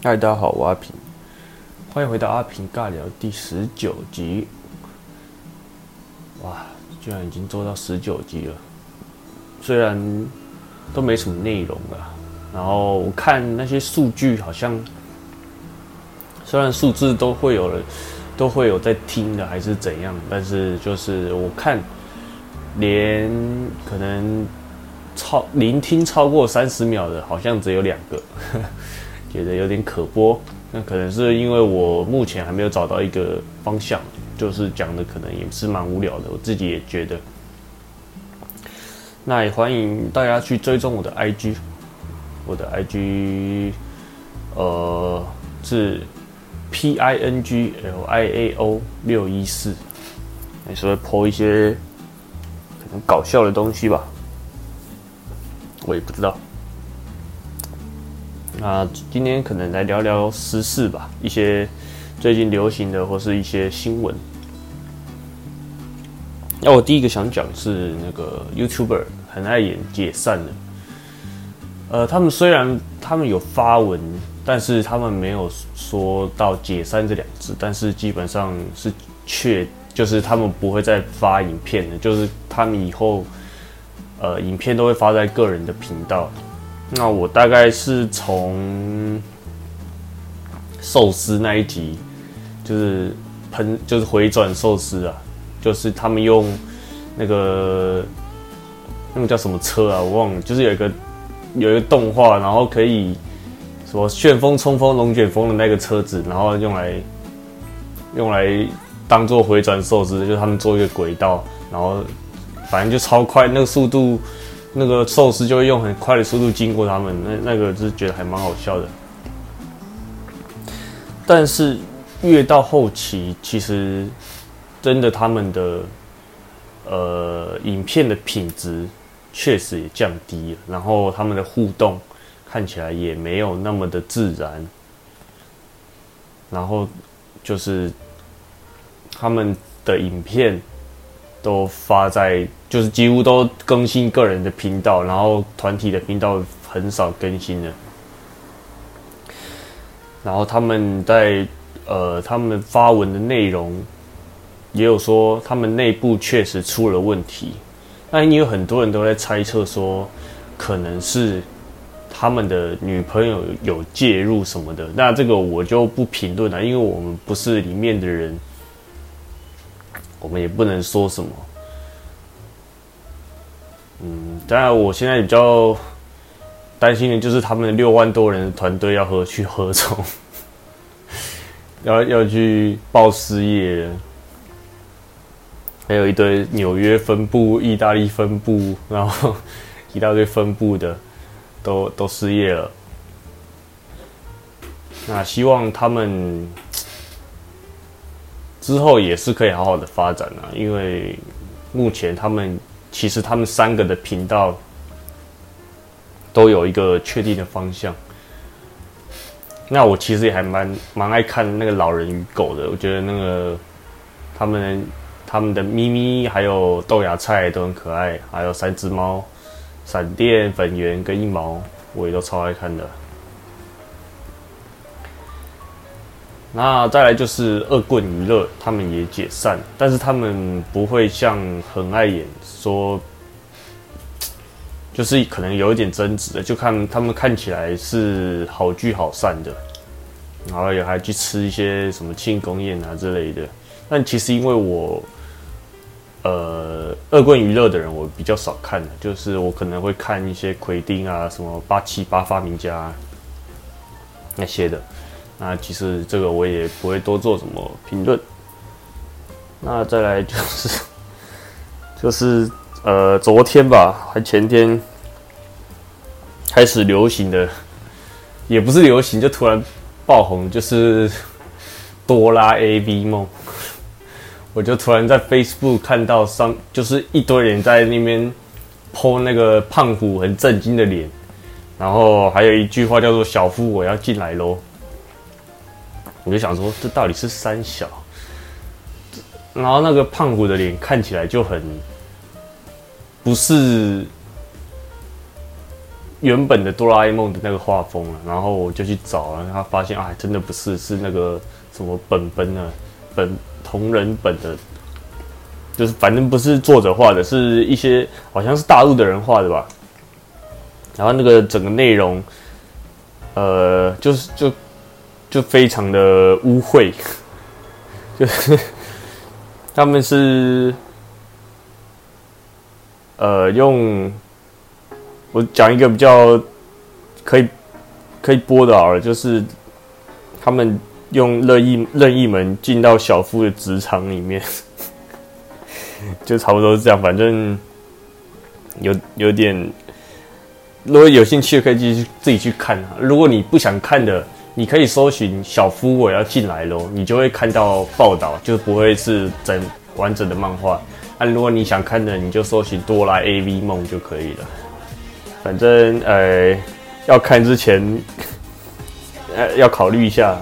嗨，大家好，我阿平，欢迎回到阿平尬聊第十九集。哇，居然已经做到十九集了，虽然都没什么内容了。然后我看那些数据，好像虽然数字都会有人都会有在听的，还是怎样，但是就是我看连可能超聆听超过三十秒的，好像只有两个。觉得有点可播，那可能是因为我目前还没有找到一个方向，就是讲的可能也是蛮无聊的，我自己也觉得。那也欢迎大家去追踪我的 IG，我的 IG，呃是 P I N G L I A O 六一四，也是会 po 一些可能搞笑的东西吧，我也不知道。那今天可能来聊聊时事吧，一些最近流行的或是一些新闻。那我第一个想讲是那个 YouTuber 很爱演解散的。呃，他们虽然他们有发文，但是他们没有说到解散这两字，但是基本上是确，就是他们不会再发影片的，就是他们以后呃影片都会发在个人的频道。那我大概是从寿司那一集，就是喷，就是回转寿司啊，就是他们用那个那个叫什么车啊，我忘了，就是有一个有一个动画，然后可以什么旋风冲锋龙卷风的那个车子，然后用来用来当做回转寿司，就是他们做一个轨道，然后反正就超快，那个速度。那个寿司就会用很快的速度经过他们，那那个是觉得还蛮好笑的。但是越到后期，其实真的他们的呃影片的品质确实也降低了，然后他们的互动看起来也没有那么的自然，然后就是他们的影片。都发在，就是几乎都更新个人的频道，然后团体的频道很少更新了。然后他们在呃，他们发文的内容也有说，他们内部确实出了问题。那因为很多人都在猜测说，可能是他们的女朋友有介入什么的。那这个我就不评论了，因为我们不是里面的人。我们也不能说什么，嗯，当然，我现在比较担心的就是他们六万多人的团队要何去何从，要要去报失业，还有一堆纽约分部、意大利分部，然后 一大堆分部的都都失业了，那希望他们。之后也是可以好好的发展啊，因为目前他们其实他们三个的频道都有一个确定的方向。那我其实也还蛮蛮爱看那个老人与狗的，我觉得那个他们他们的咪咪还有豆芽菜都很可爱，还有三只猫，闪电、粉圆跟一毛，我也都超爱看的。那再来就是恶棍娱乐，他们也解散，但是他们不会像很爱演说，就是可能有一点争执的，就看他们看起来是好聚好散的，然后也还去吃一些什么庆功宴啊之类的。但其实因为我，呃，恶棍娱乐的人我比较少看的，就是我可能会看一些奎丁啊，什么八七八发明家那些的。那其实这个我也不会多做什么评论。那再来就是，就是呃，昨天吧，还前天开始流行的，也不是流行，就突然爆红，就是哆啦 A V 梦。我就突然在 Facebook 看到上，就是一堆人在那边 po 那个胖虎很震惊的脸，然后还有一句话叫做“小夫我要进来喽”。我就想说，这到底是三小？然后那个胖虎的脸看起来就很不是，原本的哆啦 A 梦的那个画风了，然后我就去找了，他发现啊，真的不是，是那个什么本本啊，本同人本的，就是反正不是作者画的，是一些好像是大陆的人画的吧。然后那个整个内容，呃，就是就就非常的污秽，就是他们是呃用。我讲一个比较可以可以播的好了，就是他们用任意任意门进到小夫的职场里面，就差不多是这样。反正有有点，如果有兴趣可以继续自己去看啊。如果你不想看的，你可以搜寻“小夫我要进来喽”，你就会看到报道，就不会是整完整的漫画。那如果你想看的，你就搜寻“哆啦 A V 梦”就可以了。反正呃，要看之前，呃，要考虑一下。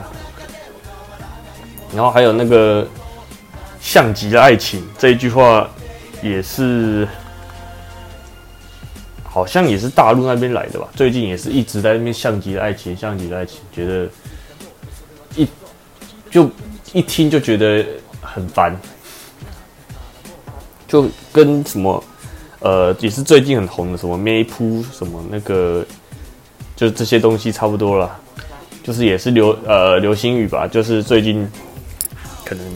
然后还有那个“像极了爱情”这一句话，也是好像也是大陆那边来的吧？最近也是一直在那边“像极了爱情”，“像极了爱情”，觉得一就一听就觉得很烦，就跟什么。呃，也是最近很红的，什么 May 什么那个，就这些东西差不多了，就是也是流呃流行语吧，就是最近可能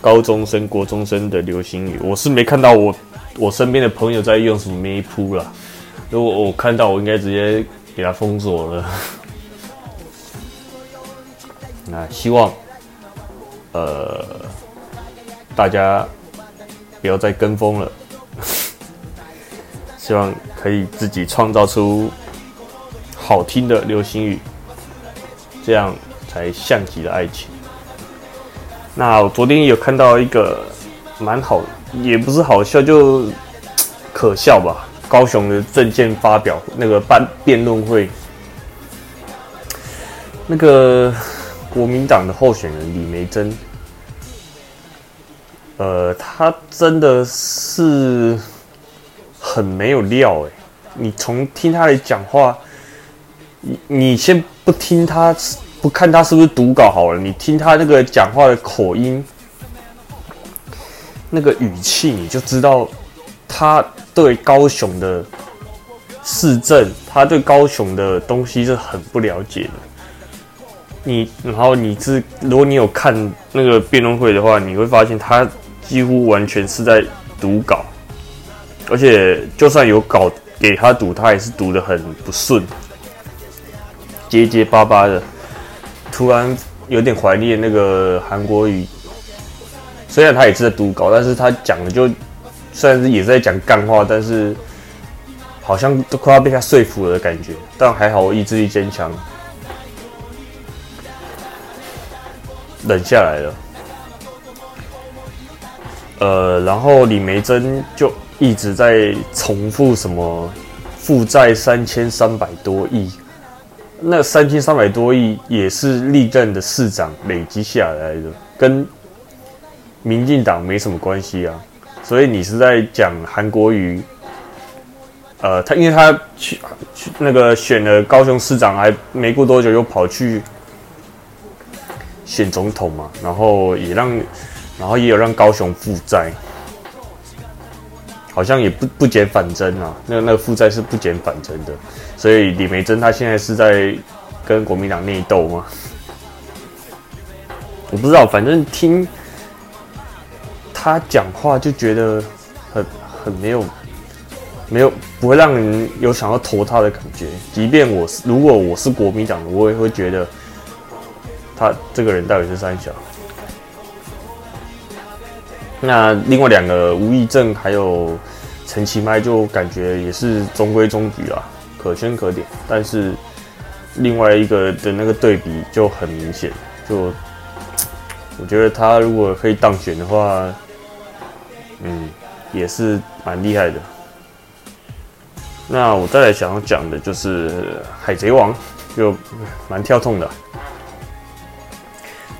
高中生、国中生的流行语。我是没看到我我身边的朋友在用什么 May 铺了，如果我看到，我应该直接给他封锁了。那希望呃大家不要再跟风了。希望可以自己创造出好听的流行语，这样才像极了爱情。那我昨天有看到一个蛮好，也不是好笑，就可笑吧。高雄的政见发表那个办辩论会，那个国民党的候选人李梅珍，呃，他真的是。很没有料哎！你从听他的讲话，你你先不听他，不看他是不是读稿好了。你听他那个讲话的口音，那个语气，你就知道他对高雄的市政，他对高雄的东西是很不了解的。你然后你是，如果你有看那个辩论会的话，你会发现他几乎完全是在读稿。而且，就算有稿给他读，他也是读的很不顺，结结巴巴的。突然有点怀念那个韩国语，虽然他也是在读稿，但是他讲的就虽然是也在讲干话，但是好像都快要被他说服了的感觉。但还好，我意志力坚强，忍下来了。呃，然后李梅珍就。一直在重复什么负债三千三百多亿，那三千三百多亿也是历任的市长累积下来的，跟民进党没什么关系啊。所以你是在讲韩国瑜？呃，他因为他去去那个选了高雄市长，还没过多久又跑去选总统嘛，然后也让，然后也有让高雄负债。好像也不不减反增啊，那那个负债是不减反增的，所以李梅珍她现在是在跟国民党内斗吗？我不知道，反正听他讲话就觉得很很没有没有不会让人有想要投他的感觉。即便我是如果我是国民党的，我也会觉得他这个人到底是三小。那另外两个吴义正还有陈其迈，就感觉也是中规中矩啊，可圈可点。但是另外一个的那个对比就很明显，就我觉得他如果可以当选的话，嗯，也是蛮厉害的。那我再来想要讲的就是《海贼王》，就蛮跳痛的。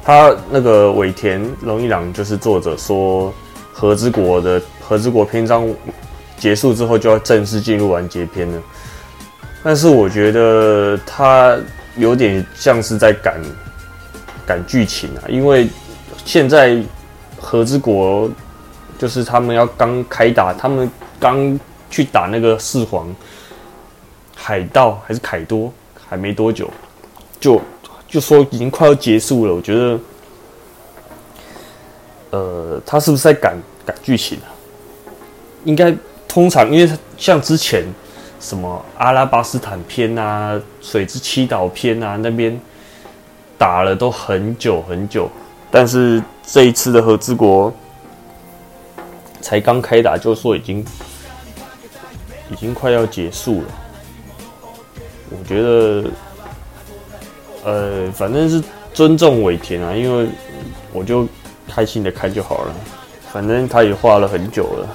他那个尾田荣一郎就是作者说，和之国的和之国篇章结束之后就要正式进入完结篇了。但是我觉得他有点像是在赶赶剧情啊，因为现在和之国就是他们要刚开打，他们刚去打那个四皇海盗还是凯多，还没多久，就就说已经快要结束了。我觉得，呃，他是不是在赶赶剧情啊？应该通常，因为像之前什么阿拉巴斯坦篇啊、水之七岛篇啊，那边打了都很久很久，但是这一次的和之国才刚开打，就说已经已经快要结束了。我觉得，呃，反正是尊重尾田啊，因为我就开心的看就好了，反正他也画了很久了。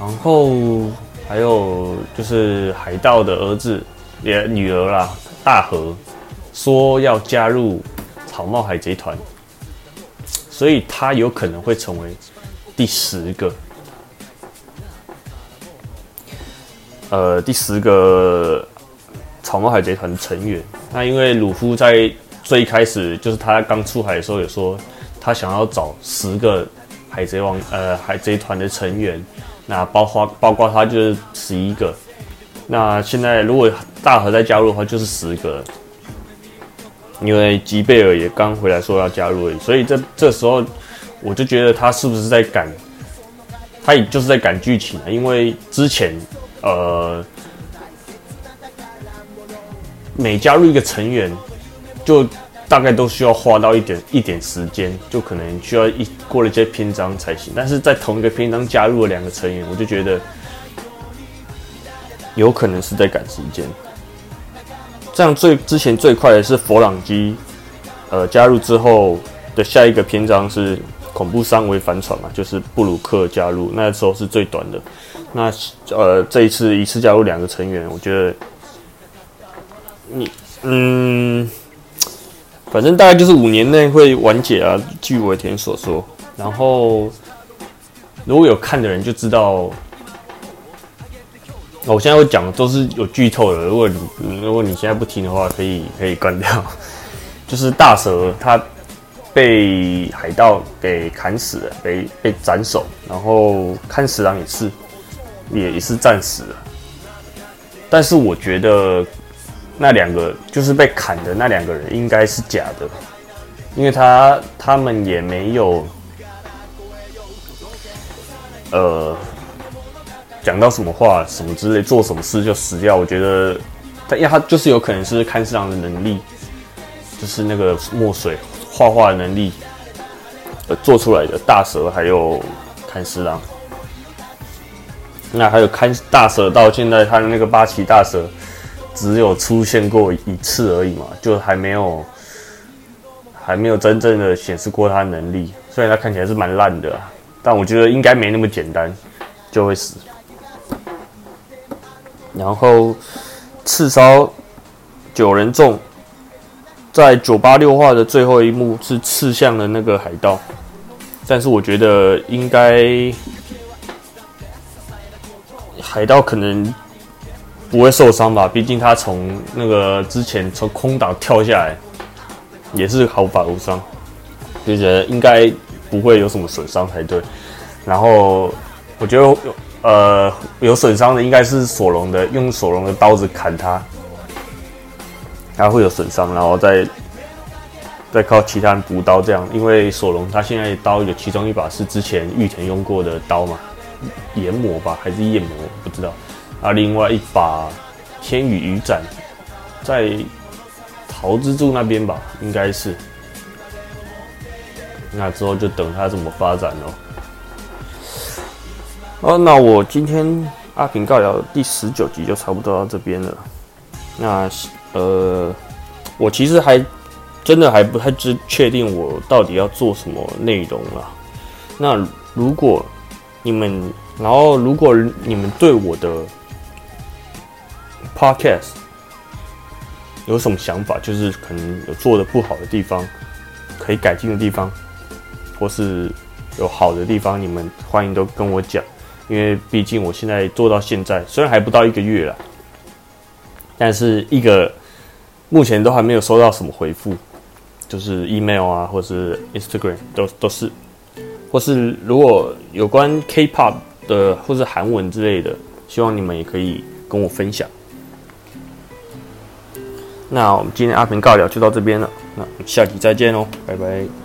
然后还有就是海盗的儿子也女儿啦，大和说要加入草帽海贼团，所以他有可能会成为第十个，呃，第十个草帽海贼团成员。那因为鲁夫在最开始就是他刚出海的时候有说，他想要找十个海贼王呃海贼团的成员。那包括包括他就是十一个，那现在如果大和再加入的话，就是十个。因为吉贝尔也刚回来说要加入，所以这这时候我就觉得他是不是在赶，他也就是在赶剧情啊。因为之前呃，每加入一个成员就。大概都需要花到一点一点时间，就可能需要一过了这些篇章才行。但是在同一个篇章加入了两个成员，我就觉得有可能是在赶时间。这样最之前最快的是佛朗基，呃，加入之后的下一个篇章是恐怖三维帆船嘛，就是布鲁克加入，那时候是最短的。那呃，这一次一次加入两个成员，我觉得你嗯。反正大概就是五年内会完结啊，据尾田所说。然后如果有看的人就知道，我现在会讲都是有剧透的。如果你如果你现在不听的话，可以可以关掉。就是大蛇他被海盗给砍死了，被被斩首，然后看十郎也是也也是战死了。但是我觉得。那两个就是被砍的那两个人应该是假的，因为他他们也没有，呃，讲到什么话什么之类，做什么事就死掉。我觉得，他因为他就是有可能是看市场的能力，就是那个墨水画画的能力，呃，做出来的大蛇还有看市郎，那还有看大蛇到现在他的那个八岐大蛇。只有出现过一次而已嘛，就还没有，还没有真正的显示过他的能力。虽然他看起来是蛮烂的，但我觉得应该没那么简单就会死。然后刺杀九人众，在九八六话的最后一幕是刺向了那个海盗，但是我觉得应该海盗可能。不会受伤吧？毕竟他从那个之前从空岛跳下来，也是毫发无伤，就觉得应该不会有什么损伤才对。然后我觉得呃有损伤的应该是索隆的，用索隆的刀子砍他，他会有损伤，然后再再靠其他人补刀这样。因为索隆他现在刀有其中一把是之前玉田用过的刀嘛，研磨吧还是焰磨不知道。啊，另外一把天羽羽斩在桃之助那边吧，应该是。那之后就等他怎么发展喽。哦，那我今天阿平告聊第十九集就差不多到这边了。那呃，我其实还真的还不太知确定我到底要做什么内容了。那如果你们，然后如果你们对我的 Podcast 有什么想法？就是可能有做的不好的地方，可以改进的地方，或是有好的地方，你们欢迎都跟我讲。因为毕竟我现在做到现在，虽然还不到一个月了，但是一个目前都还没有收到什么回复，就是 email 啊，或是 Instagram 都都是，或是如果有关 K-pop 的或是韩文之类的，希望你们也可以跟我分享。那我们今天阿平尬聊就到这边了，那下集再见喽，拜拜。